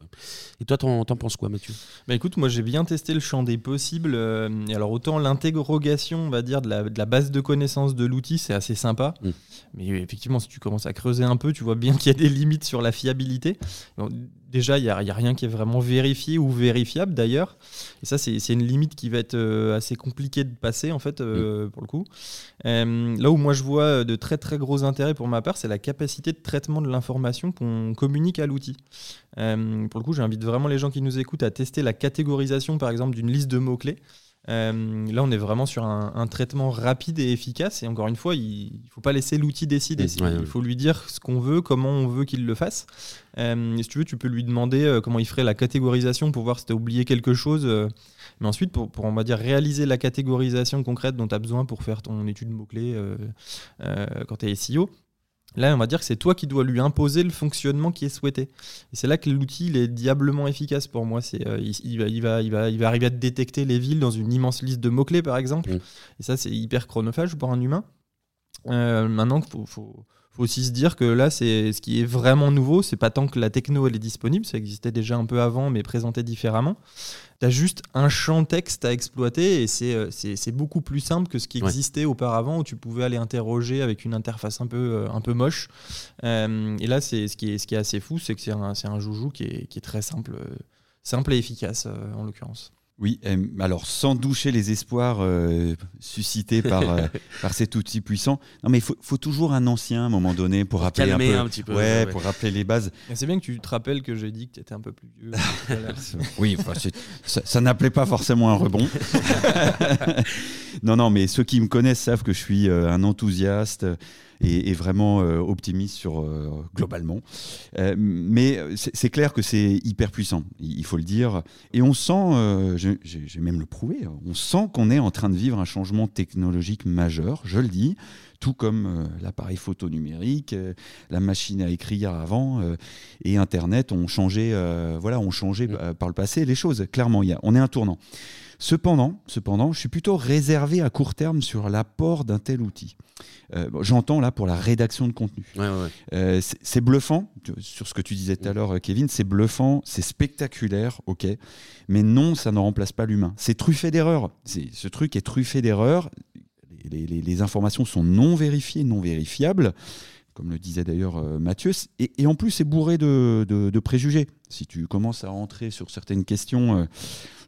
Et toi, t'en, penses quoi, Mathieu? Bah écoute, moi j'ai bien testé le champ des possibles. Euh, et alors autant l'interrogation, on va dire, de la, de la, base de connaissance de l'outil, c'est assez sympa. Mm. Mais effectivement, si tu commences à creuser un peu, tu vois bien qu'il y a des limites sur la fiabilité. Déjà, il n'y a, a, rien qui est vraiment vérifié ou vérifiable d'ailleurs. Et ça, c'est, une limite qui va être euh, assez compliquée de passer en fait, mm. pour le coup. là où moi je vois de très très gros intérêt pour ma part, c'est la capacité de traitement de l'information qu'on communique à l'outil. Euh, pour le coup, j'invite vraiment les gens qui nous écoutent à tester la catégorisation, par exemple, d'une liste de mots-clés. Euh, là, on est vraiment sur un, traitement rapide et efficace. Et encore une fois, il ne faut pas laisser l'outil décider. il faut lui dire ce qu'on veut, comment on veut qu'il le fasse. Euh, si tu veux, tu peux lui demander comment il ferait la catégorisation pour voir si tu as oublié quelque chose. Mais ensuite, pour, on va dire, réaliser la catégorisation concrète dont tu as besoin pour faire ton étude mot-clé euh, euh, quand tu es SEO, Là, on va dire que c'est toi qui dois lui imposer le fonctionnement qui est souhaité. Et c'est là que l'outil est diablement efficace pour moi. C'est, euh, il, va, il, va, il, va, il va arriver à détecter les villes dans une immense liste de mots-clés, par exemple. Mmh. Et ça, c'est hyper chronophage pour un humain. maintenant, il faut faut aussi se dire que là, c'est ce qui est vraiment nouveau. C'est pas tant que la techno elle est disponible, ça existait déjà un peu avant, mais présenté différemment. Tu as juste un champ texte à exploiter et c'est euh, beaucoup plus simple que ce qui existait auparavant où tu pouvais aller interroger avec une interface un peu, euh, un peu moche. Euh, et là, ce qui, est, ce qui est assez fou, c'est que c'est un, un, joujou qui est, qui est très simple, simple et efficace en l'occurrence. Oui, alors sans doucher les espoirs euh, suscités par, euh, par cet outil puissant. Non, mais il faut, toujours un ancien à un moment donné pour, rappeler un, peu, un petit peu. Ouais, pour rappeler les bases. C'est bien que tu te rappelles que j'ai dit que tu étais un peu plus vieux. oui, ça, n'appelait pas forcément un rebond. non, non, mais ceux qui me connaissent savent que je suis euh, un enthousiaste et, vraiment optimiste sur globalement. mais c'est clair que c'est hyper puissant, il faut le dire. Et on sent, j'ai même le prouvé, on sent qu'on est en train de vivre un changement technologique majeur, je le dis tout comme euh, l'appareil photo numérique, euh, la machine à écrire avant euh, et Internet ont changé, voilà, ont changé par le passé les choses. Clairement, y a, on est un tournant. Cependant, cependant, je suis plutôt réservé à court terme sur l'apport d'un tel outil. J'entends là pour la rédaction de contenu. c'est bluffant, sur ce que tu disais tout à mm. l'heure, Kevin, c'est bluffant, c'est spectaculaire, ok, mais non, ça ne remplace pas l'humain. C'est truffé d'erreurs. Ce truc est truffé d'erreurs les, informations sont non vérifiées, non vérifiables, comme le disait d'ailleurs euh, Mathieu, et, en plus c'est bourré de, préjugés. Si tu commences à rentrer sur certaines questions, euh,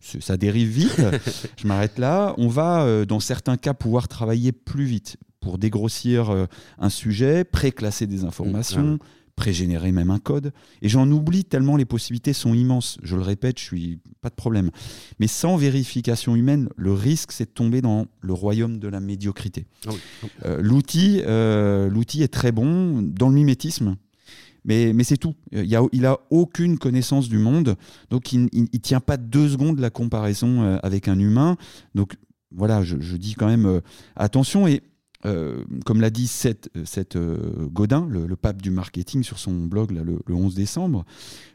ça dérive vite. Je m'arrête là. On va, euh, dans certains cas, pouvoir travailler plus vite pour dégrossir un sujet, préclasser des informations. Mmh, pré-générer même un code. Et j'en oublie tellement les possibilités sont immenses. Je le répète, je suis pas de problème. Mais sans vérification humaine, le risque c'est de tomber dans le royaume de la médiocrité. Ah euh, l'outil, euh, l'outil est très bon dans le mimétisme. Mais, c'est tout. Il a, il a aucune connaissance du monde, donc il ne tient pas deux secondes la comparaison euh, avec un humain. Donc voilà, je, dis quand même attention. Et euh, comme l'a dit Seth, euh, Godin, le, pape du marketing, sur son blog le, 11 décembre,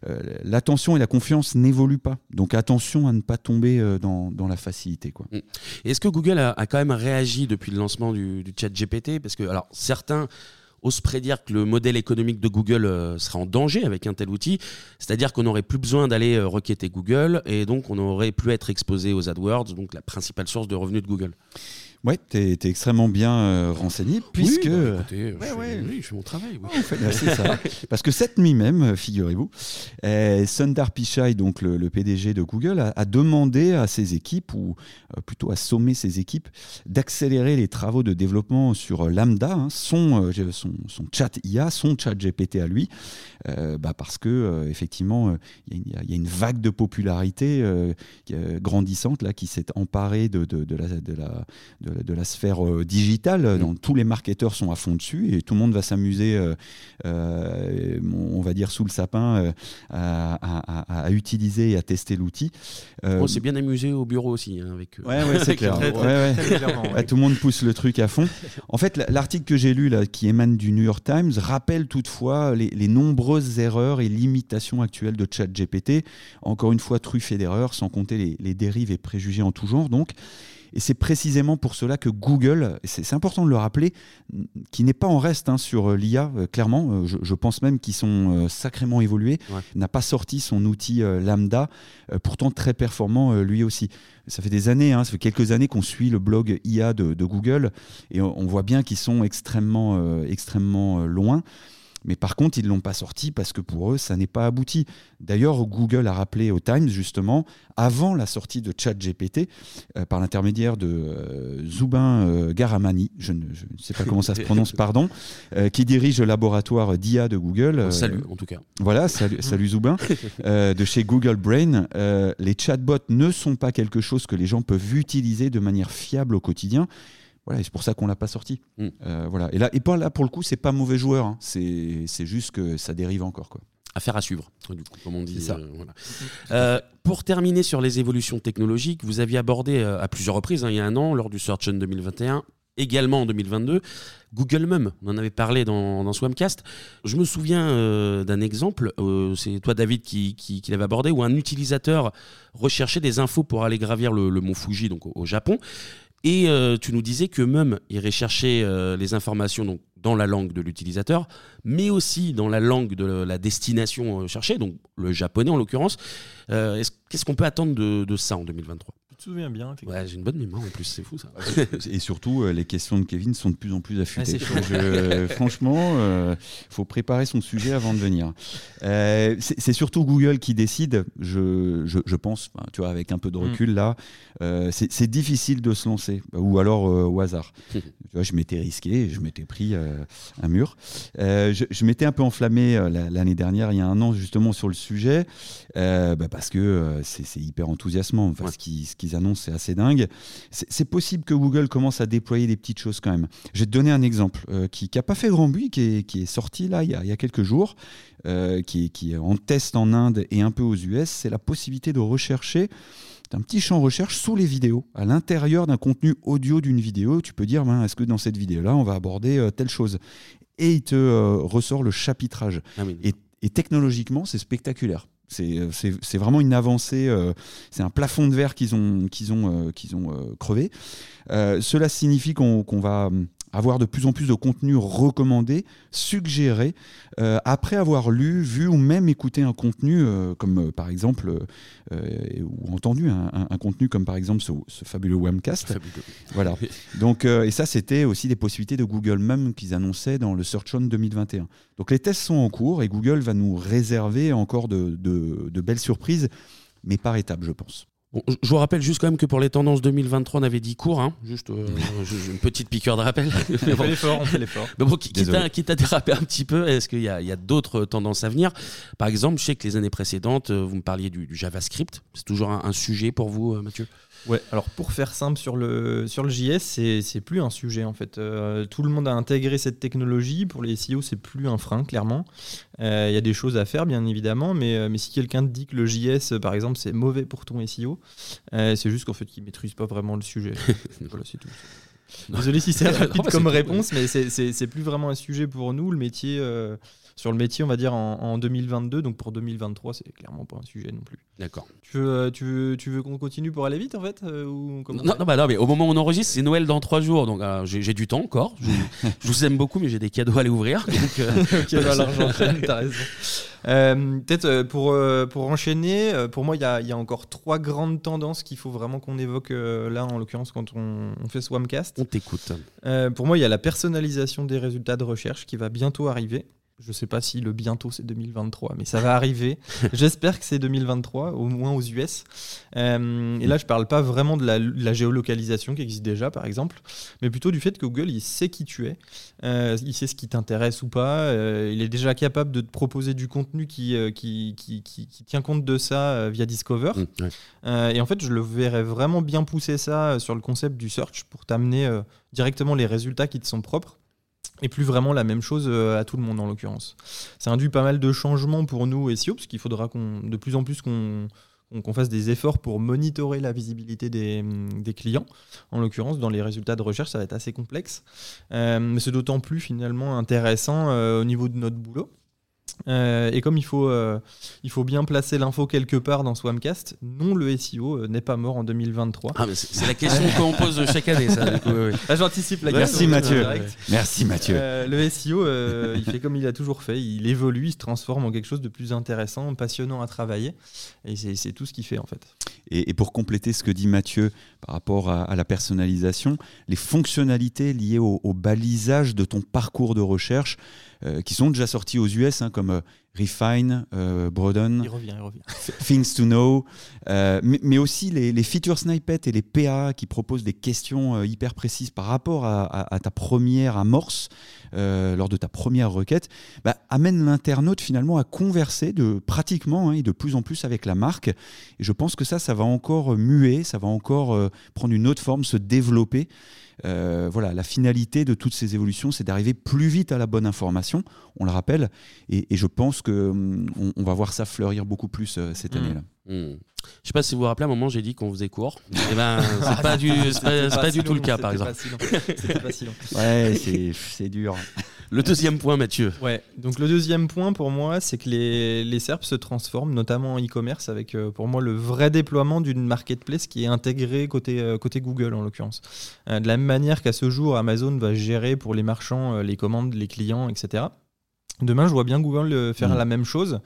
euh, l'attention et la confiance n'évoluent pas. Donc attention à ne pas tomber dans, la facilité. Mm. Est-ce que Google a, quand même réagi depuis le lancement du, chat GPT Parce que alors, certains osent prédire que le modèle économique de Google sera en danger avec un tel outil, c'est-à-dire qu'on n'aurait plus besoin d'aller requêter Google et donc on n'aurait plus être exposé aux AdWords, donc la principale source de revenus de Google. Ouais, tu es, extrêmement bien euh, renseigné, puisque. Bah, écoutez, je, fais, mon travail. c'est ça. Parce que cette nuit même, euh, figurez-vous, euh, Sundar Pichai, donc le, PDG de Google, a, demandé à ses équipes, ou plutôt à sommer ses équipes, d'accélérer les travaux de développement sur Lambda, hein, son, son, son, chat IA, son chat GPT à lui, bah parce que effectivement, il y, a une vague de popularité grandissante là qui s'est emparée de, de, de la, de la de, la sphère euh, digitale. Dont tous les marketeurs sont à fond dessus et tout le monde va s'amuser, euh, euh, on va dire sous le sapin, à, utiliser et à tester l'outil. on s'est bien amusé au bureau aussi. Hein, avec, ouais, c'est clair. tout le monde pousse le truc à fond. En fait, l'article que j'ai lu là, qui émane du New York Times rappelle toutefois les, nombreuses erreurs et limitations actuelles de ChatGPT. Encore une fois, truffées d'erreurs, sans compter les, les dérives et préjugés en tout genre. Donc, et c'est précisément pour cela que Google, c'est important de le rappeler, qui n'est pas en reste hein, sur euh, l'IA, euh, clairement, euh, je, pense même qu'ils sont sacrément évolués, n'a pas sorti son outil Lambda, pourtant très performant lui aussi. Ça fait des années, hein, ça fait quelques années qu'on suit le blog IA de, Google et on, on voit bien qu'ils sont extrêmement, extrêmement loin. Mais par contre, ils ne l'ont pas sorti parce que pour eux, ça n'est pas abouti. D'ailleurs, Google a rappelé au Times, justement, avant la sortie de ChatGPT, euh, par l'intermédiaire de euh, Zubin euh, Garamani, je ne, sais pas comment ça se prononce, pardon, qui dirige le laboratoire d'IA de Google. salut, en tout cas. Voilà, salut, salut Zubin, de chez Google Brain. les chatbots ne sont pas quelque chose que les gens peuvent utiliser de manière fiable au quotidien. Voilà, c'est pour ça qu'on l'a pas sorti. Hmm. Euh, voilà. Et là, et pas là pour le coup, c'est pas mauvais joueur. Hein. C'est juste que ça dérive encore quoi. Affaire à suivre, du coup, comme on dit. Ça. Euh, euh, pour terminer sur les évolutions technologiques, vous aviez abordé à plusieurs reprises, hein, il y a un an, lors du Search 2021, également en 2022, Google Mum. On en avait parlé dans, dans Swamcast. Je me souviens d'un exemple, c'est toi David qui, qui, l'avait abordé, où un utilisateur recherchait des infos pour aller gravir le, mont Fuji, donc au Japon. Et euh, tu nous disais que même irait chercher euh, les informations dans la langue de l'utilisateur, mais aussi dans la langue de la destination euh, cherchée, donc le japonais en l'occurrence. Qu'est-ce qu'on peut attendre de, de ça en 2023 tu te souviens bien. Ouais, j'ai une bonne mémoire en plus, c'est fou ça. Et surtout, les questions de Kevin sont de plus en plus affûtées. Ah, franchement, il faut préparer son sujet avant de venir. c'est surtout Google qui décide, je, je, je pense, tu vois, avec un peu de mm. recul là, euh, c'est difficile de se lancer, ou alors euh, au hasard. je m'étais risqué, je m'étais pris euh, un mur. je, m'étais un peu enflammé l'année dernière, il y a un an justement sur le sujet, bah, parce que c'est hyper enthousiasmant. ce qu'ils annonces, c'est assez dingue. C'est possible que Google commence à déployer des petites choses quand même. Je vais te donner un exemple euh, qui n'a pas fait grand bruit, qui est, qui est sorti là il y, a, il y a quelques jours, euh, qui, qui, est en test en Inde et un peu aux US. C'est la possibilité de rechercher un petit champ recherche sous les vidéos, à l'intérieur d'un contenu audio d'une vidéo. Tu peux dire, ben, est-ce que dans cette vidéo-là, on va aborder euh, telle chose? Et il te ressort le chapitrage. Ah et, et technologiquement, c'est spectaculaire. Euh, c'est vraiment une avancée, euh, c'est un plafond de verre qu'ils ont, ont, euh, qu'ils ont crevé. cela signifie qu'on va avoir de plus en plus de contenu recommandé, suggéré, euh, après avoir lu, vu ou même écouté un contenu, euh, comme euh, par exemple, ou entendu un, contenu comme par exemple ce, fabuleux Webcast. Voilà. Donc, et ça, c'était aussi des possibilités de Google même qu'ils annonçaient dans le Search On 2021. Donc les tests sont en cours et Google va nous réserver encore de, de belles surprises, mais par étapes, je pense je vous rappelle juste quand même que pour les tendances 2023, on avait dit court, hein, juste euh, une petite piqûre de rappel. on fait l'effort, on fait l'effort. quitte, à, déraper un petit peu, est-ce qu'il y a, d'autres tendances à venir? Par exemple, je sais que les années précédentes, euh, vous me parliez du, JavaScript. C'est toujours un, sujet pour vous, euh, Mathieu? Ouais, alors pour faire simple sur le, sur le JS, c'est plus un sujet en fait. Euh, tout le monde a intégré cette technologie. Pour les SEO, c'est plus un frein, clairement. Euh, il y a des choses à faire, bien évidemment, mais, euh, mais si quelqu'un te dit que le JS, par exemple, c'est mauvais pour ton SEO, c'est juste qu'en fait, il ne maîtrise pas vraiment le sujet. voilà, c'est tout. Désolé si c'est rapide comme réponse, mais c'est plus vraiment un sujet pour nous. Le métier sur le métier, on va dire en, 2022. Donc pour 2023, c'est clairement pas un sujet non plus. D'accord. Tu veux, euh, tu veux, tu veux qu'on continue pour aller vite en fait euh, ou non, non, bah non, mais au moment où on enregistre, c'est Noël dans trois jours. Donc euh, j'ai du temps encore. Je, vous aime beaucoup, mais j'ai des cadeaux à aller ouvrir. Donc, cadeaux à l'argent, t'as raison. Peut-être pour, pour enchaîner, pour moi, il y a, y a, encore trois grandes tendances qu'il faut vraiment qu'on évoque là, en l'occurrence, quand on, on fait Swamcast. On t'écoute. pour moi, il y a la personnalisation des résultats de recherche qui va bientôt arriver. Je ne sais pas si le bientôt c'est 2023, mais ça va arriver. J'espère que c'est 2023, au moins aux US. Euh, et là, je ne parle pas vraiment de la, géolocalisation qui existe déjà, par exemple, mais plutôt du fait que Google, il sait qui tu es, euh, il sait ce qui t'intéresse ou pas, euh, il est déjà capable de te proposer du contenu qui, qui, qui, qui, tient compte de ça via Discover. Mmh, et en fait, je le verrais vraiment bien pousser ça sur le concept du search pour t'amener directement les résultats qui te sont propres et plus vraiment la même chose euh, à tout le monde en l'occurrence. Ça induit pas mal de changements pour nous SEO, parce qu'il faudra qu'on, de plus en plus qu'on fasse des efforts pour monitorer la visibilité des, des clients. En l'occurrence, dans les résultats de recherche, ça va être assez complexe. Euh, mais c'est d'autant plus finalement intéressant euh, au niveau de notre boulot. Euh, et comme il faut, euh, il faut bien placer l'info quelque part dans Swamcast, non, le SEO euh, n'est pas mort en 2023. Ah, c'est la question qu'on pose chaque année, ça. Ah, j'anticipe la Merci Mathieu. Merci Mathieu. le SEO, il fait comme il a toujours fait. Il évolue, il se transforme en quelque chose de plus intéressant, passionnant à travailler. Et c'est tout ce qu'il fait en fait. Et, pour compléter ce que dit Mathieu par rapport à, la personnalisation, les fonctionnalités liées au, balisage de ton parcours de recherche euh, qui sont déjà sortis aux US, hein, comme euh, Refine, euh, Broaden, Things to Know, mais, aussi les, feature snippets et les PA qui proposent des questions hyper précises par rapport à, ta première amorce, lors de ta première requête, bah, amènent l'internaute finalement à converser de pratiquement hein, et de plus en plus avec la marque. Et je pense que ça, ça va encore muer, ça va encore prendre une autre forme, se développer. Euh, voilà, la finalité de toutes ces évolutions, c'est d'arriver plus vite à la bonne information, on le rappelle, et, je pense qu'on hum, on va voir ça fleurir beaucoup plus euh, cette mmh. année-là. Mmh. Je sais pas si vous vous rappelez, à un moment, j'ai dit qu'on faisait court. Et eh ben, c'est pas du, pas, du tout le cas, par exemple. C'était pas si long. Ouais, c'est dur. Le deuxième point, Mathieu. Ouais, donc le deuxième point pour moi, c'est que les, les SERP se transforment, notamment en e-commerce, avec euh, pour moi le vrai déploiement d'une marketplace qui est intégrée côté, euh, côté Google en l'occurrence. Euh, de la même manière qu'à ce jour, Amazon va gérer pour les marchands les commandes, les clients, etc. Demain, je vois bien Google faire mmh. la même chose.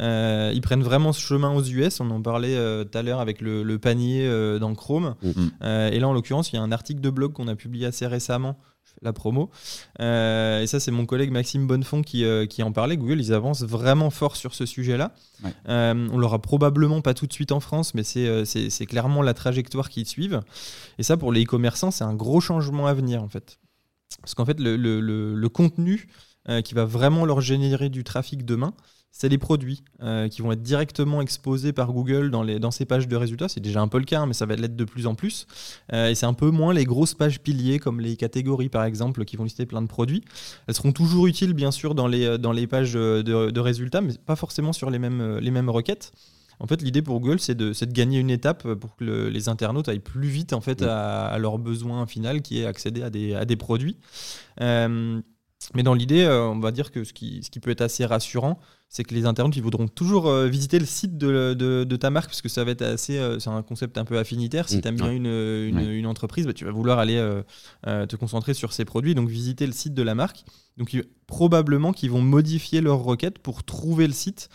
Euh, ils prennent vraiment ce chemin aux US. On en parlait euh, tout à l'heure avec le, panier euh, dans Chrome. Mm-hmm. et là, en l'occurrence, il y a un article de blog qu'on a publié assez récemment la promo. et ça, c'est mon collègue Maxime Bonnefond qui, qui, en parlait. Google, ils avancent vraiment fort sur ce sujet-là. on l'aura probablement pas tout de suite en France, mais c'est clairement la trajectoire qu'ils suivent. Et ça, pour les e-commerçants, c'est un gros changement à venir, en fait. Parce qu'en fait, le, le, le, contenu qui va vraiment leur générer du trafic demain, c'est les produits euh, qui vont être directement exposés par Google dans, les, dans ces pages de résultats. C'est déjà un peu le cas, hein, mais ça va l'être de plus en plus. Euh, et c'est un peu moins les grosses pages piliers comme les catégories par exemple qui vont lister plein de produits. Elles seront toujours utiles bien sûr dans les, dans les pages de, de résultats, mais pas forcément sur les mêmes, les mêmes requêtes. En fait, l'idée pour Google, c'est de, de, gagner une étape pour que les internautes aillent plus vite en fait, à, à, leur besoin final qui est accéder à des, à des produits. Euh, mais dans l'idée, euh, on va dire que ce qui, ce qui peut être assez rassurant, c'est que les internautes ils voudront toujours euh, visiter le site de, de, de, ta marque parce que ça va être assez euh, c'est un concept un peu affinitaire. Si mm. tu aimes bien une, une, une, entreprise bah, tu vas vouloir aller te concentrer sur ses produits. Donc visiter le site de la marque. Donc probablement qu'ils vont modifier leur requête pour trouver le site.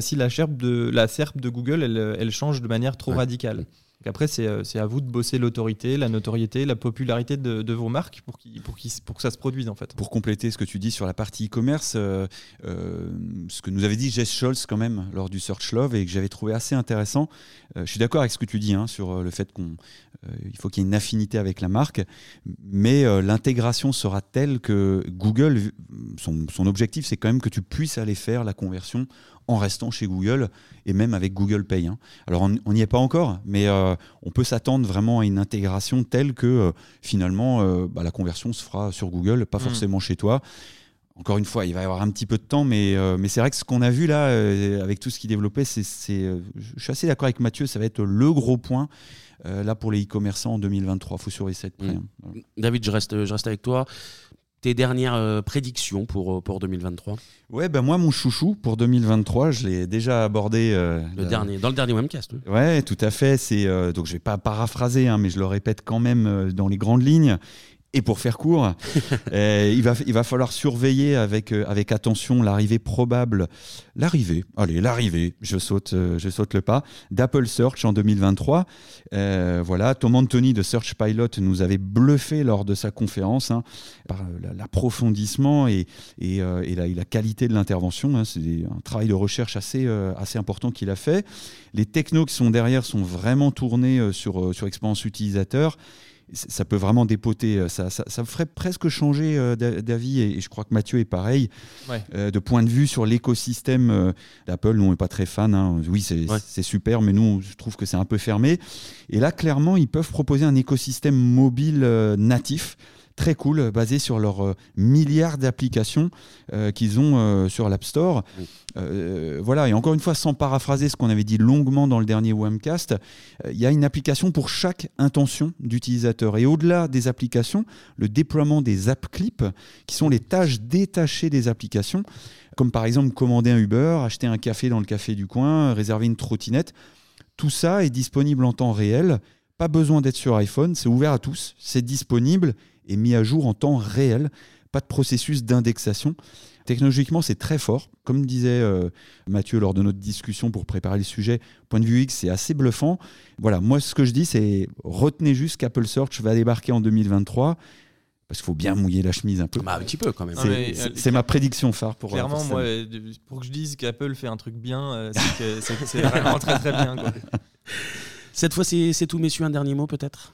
Si la SERP de la SERP de Google elle, elle change de manière trop radicale après, euh, c'est à vous de bosser l'autorité, la notoriété, la popularité de, vos marques pour, pour, pour, que ça se produise en fait. Pour compléter ce que tu dis sur la partie e-commerce, euh, euh, ce que nous avait dit Jess Scholz quand même lors du Search Love et que j'avais trouvé assez intéressant, je suis d'accord avec ce que tu dis hein, sur le fait qu'il faut qu'il y ait une affinité avec la marque, mais l'intégration sera telle que Google, son, son objectif c'est quand même que tu puisses aller faire la conversion en restant chez Google et même avec Google Pay. Hein. Alors on n'y est pas encore, mais euh, on peut s'attendre vraiment à une intégration telle que euh, finalement euh, bah, la conversion se fera sur Google, pas mm. forcément chez toi. Encore une fois, il va y avoir un petit peu de temps, mais, mais c'est vrai que ce qu'on a vu là, avec tout ce qui développait, c'est, je suis assez d'accord avec Mathieu, ça va être le gros point là pour les e-commerçants en 2023. Il faut surveiller ça de près. Mm. Hein. David, je reste, je reste avec toi tes dernières euh, prédictions pour, euh, pour 2023 Ouais, ben moi, mon chouchou pour 2023, je l'ai déjà abordé. Euh, le dernier, dans le dernier webcast. Oui. Ouais, tout à fait. C'est donc je vais pas paraphraser, hein, mais je le répète quand même dans les grandes lignes. Et pour faire court, euh, il, va, il va falloir surveiller avec, euh, avec attention l'arrivée probable, l'arrivée, allez, l'arrivée, je saute, euh, je saute le pas, d'Apple Search en 2023. voilà, Tom Anthony de Search Pilot nous avait bluffé lors de sa conférence hein, par l'approfondissement et, et, et, la, et, la, qualité de l'intervention. Hein. C'est un travail de recherche assez, assez important qu'il a fait. Les technos qui sont derrière sont vraiment tournés sur, sur expérience utilisateur ça peut vraiment dépoter. Euh, ça, ça, ça ferait presque changer euh, d'avis, et je crois que Mathieu est pareil, euh, de point de vue sur l'écosystème d'Apple. Nous, on n'est pas très fan. Hein. Oui, c'est super, mais nous, je trouve que c'est un peu fermé. Et là, clairement, ils peuvent proposer un écosystème mobile natif très cool, basé sur leurs euh, milliards d'applications euh, qu'ils ont euh, sur l'App Store. voilà, et encore une fois, sans paraphraser ce qu'on avait dit longuement dans le dernier Webcast, il y a une application pour chaque intention d'utilisateur. Et au-delà des applications, le déploiement des app clips, qui sont les tâches détachées des applications, comme par exemple commander un Uber, acheter un café dans le café du coin, réserver une trottinette. Tout ça est disponible en temps réel. Pas besoin d'être sur iPhone, c'est ouvert à tous, c'est disponible est mis à jour en temps réel, pas de processus d'indexation. Technologiquement, c'est très fort. Comme disait euh, Mathieu lors de notre discussion pour préparer le sujet, point de vue X, c'est assez bluffant. Voilà, moi, ce que je dis, c'est retenez juste qu'Apple Search va débarquer en 2023 parce qu'il faut bien mouiller la chemise un peu. Bah, un petit peu quand même. C'est ma prédiction phare pour. Clairement, moi, pour que je dise qu'Apple fait un truc bien, euh, c'est vraiment très très bien. Cette fois, c'est tout, messieurs. Un dernier mot peut-être?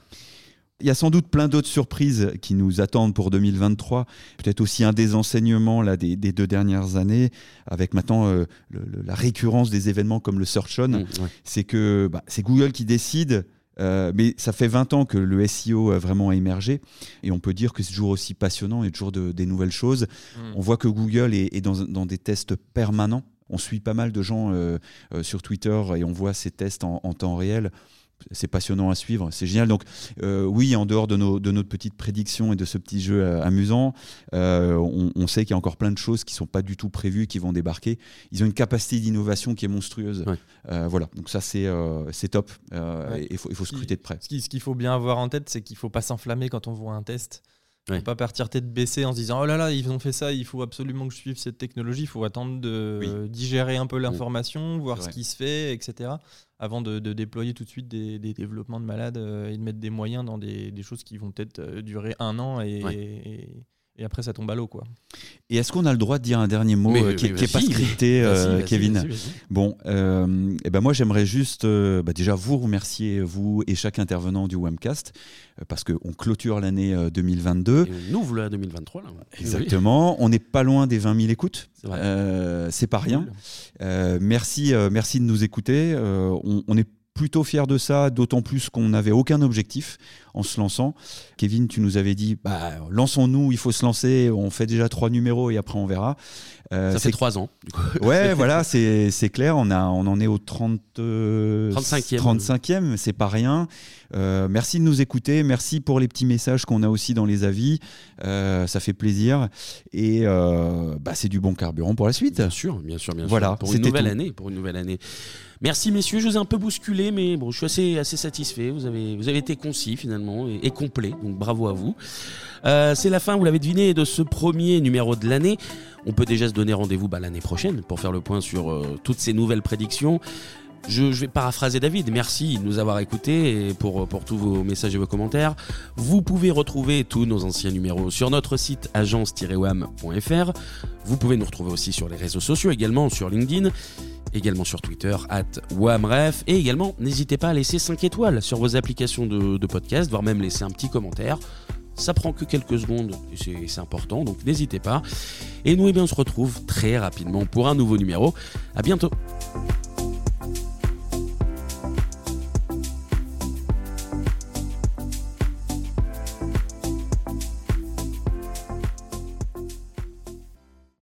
Il y a sans doute plein d'autres surprises qui nous attendent pour 2023. Peut-être aussi un des enseignements là, des, deux dernières années, avec maintenant euh, la récurrence des événements comme le Search On. Mmh, c'est que bah, c'est Google qui décide. Euh, mais ça fait 20 ans que le SEO a vraiment émergé et on peut dire que c'est toujours aussi passionnant et toujours de, des nouvelles choses. Mmh. On voit que Google est, dans, des tests permanents. On suit pas mal de gens euh, sur Twitter et on voit ces tests en, en temps réel c'est passionnant à suivre, c'est génial. Donc euh, oui, en dehors de, nos, de notre petite prédiction et de ce petit jeu euh, amusant, euh, on, sait qu'il y a encore plein de choses qui sont pas du tout prévues, qui vont débarquer. Ils ont une capacité d'innovation qui est monstrueuse. voilà, donc ça c'est c'est top. Il faut, il faut scruter de près. Ce qu'il faut bien avoir en tête, c'est qu'il faut pas s'enflammer quand on voit un test. Ne faut pas partir tête baissée en se disant oh là là ils ont fait ça il faut absolument que je suive cette technologie. Il faut attendre de digérer un peu mm. l'information voir ce qui se fait etc avant de, déployer tout de suite des, développements de malades euh, et de mettre des moyens dans des, choses qui vont peut-être euh, durer un an et, et après ça tombe à l'eau quoi. Et est-ce qu'on a le droit de dire un dernier mot Mais, euh, qui n'est pas scripté, euh, Kevin vas-y, vas-y. Bon, euh, eh ben moi j'aimerais juste euh, bah, déjà vous remercier, vous et chaque intervenant du Wamcast, euh, parce qu'on clôture l'année euh, 2022. Et on ouvre la 2023 là. Exactement, on n'est pas loin des 20 000 écoutes, C'est vrai. Euh, c'est pas rien. Cool. Euh, merci, euh, merci de nous écouter. Euh, on, on est plutôt fiers de ça, d'autant plus qu'on n'avait aucun objectif en se lançant. Kevin, tu nous avais dit, bah, lançons-nous, il faut se lancer, on fait déjà trois numéros et après on verra. Euh, Ça fait trois ans. du coup. Ouais, voilà, c'est clair. On, a, on en est au 30, euh, 35e. 35e, c'est pas rien. Euh, merci de nous écouter. Merci pour les petits messages qu'on a aussi dans les avis. Euh, ça fait plaisir. Et bah, c'est du bon carburant pour la suite. Bien sûr, bien sûr, bien Voilà, sûr. Pour une nouvelle tout. année, pour une nouvelle année. Merci messieurs, je vous ai un peu bousculé, mais bon, je suis assez, assez satisfait. Vous avez, vous avez été concis finalement et, et complet, donc bravo à vous. Euh, c'est la fin, vous l'avez deviné, de ce premier numéro de l'année. On peut déjà se donner rendez-vous bah, l'année prochaine pour faire le point sur euh, toutes ces nouvelles prédictions. Je, vais paraphraser David. Merci de nous avoir écoutés et pour, pour tous vos messages et vos commentaires. Vous pouvez retrouver tous nos anciens numéros sur notre site agence-wam.fr. Vous pouvez nous retrouver aussi sur les réseaux sociaux, également sur LinkedIn, également sur Twitter, at wamref. Et également, n'hésitez pas à laisser 5 étoiles sur vos applications de podcast, voire même laisser un petit commentaire. Ça prend que quelques secondes c'est important, donc n'hésitez pas. Et nous, eh bien, on se retrouve très rapidement pour un nouveau numéro. À bientôt.